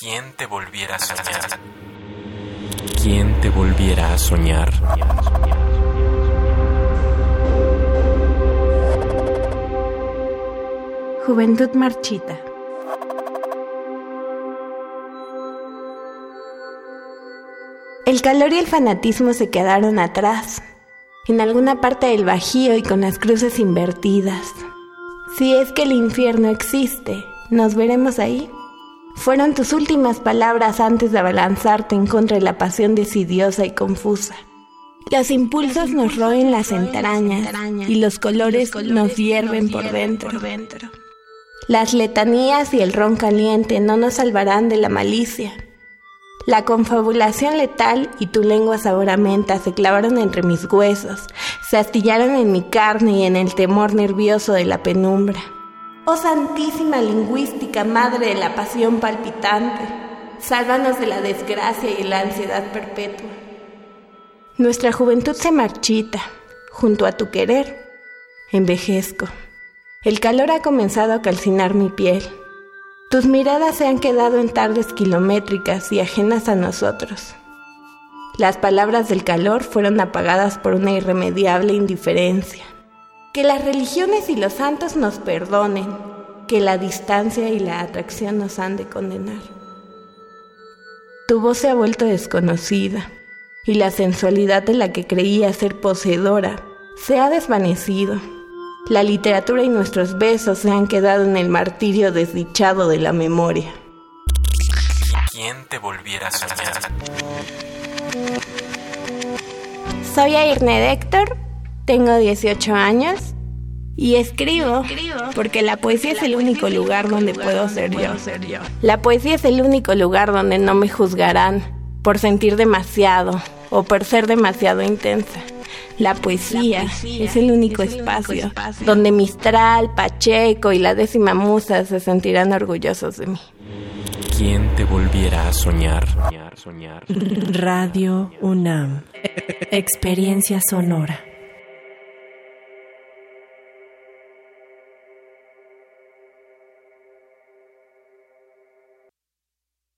¿Quién te volviera a soñar? ¿Quién te volviera a soñar? Juventud marchita. El calor y el fanatismo se quedaron atrás, en alguna parte del bajío y con las cruces invertidas. Si es que el infierno existe, nos veremos ahí. Fueron tus últimas palabras antes de abalanzarte en contra de la pasión decidiosa y confusa. Los impulsos nos roen las entrañas y los colores nos hierven por dentro. Las letanías y el ron caliente no nos salvarán de la malicia. La confabulación letal y tu lengua saboramenta se clavaron entre mis huesos, se astillaron en mi carne y en el temor nervioso de la penumbra. Oh Santísima Lingüística, Madre de la Pasión palpitante, sálvanos de la desgracia y la ansiedad perpetua. Nuestra juventud se marchita, junto a tu querer, envejezco. El calor ha comenzado a calcinar mi piel. Tus miradas se han quedado en tardes kilométricas y ajenas a nosotros. Las palabras del calor fueron apagadas por una irremediable indiferencia. Que las religiones y los santos nos perdonen, que la distancia y la atracción nos han de condenar. Tu voz se ha vuelto desconocida y la sensualidad de la que creía ser poseedora se ha desvanecido. La literatura y nuestros besos se han quedado en el martirio desdichado de la memoria. ¿Quién te volviera a soñar? Soy Airne Héctor, tengo 18 años y escribo porque la poesía es el único lugar donde puedo ser yo. La poesía es el único lugar donde no me juzgarán por sentir demasiado o por ser demasiado intensa. La poesía, es el único, espacio, donde Mistral, Pacheco y la décima musa se sentirán orgullosos de mí. ¿Quién te volviera a soñar? Radio UNAM. Experiencia sonora.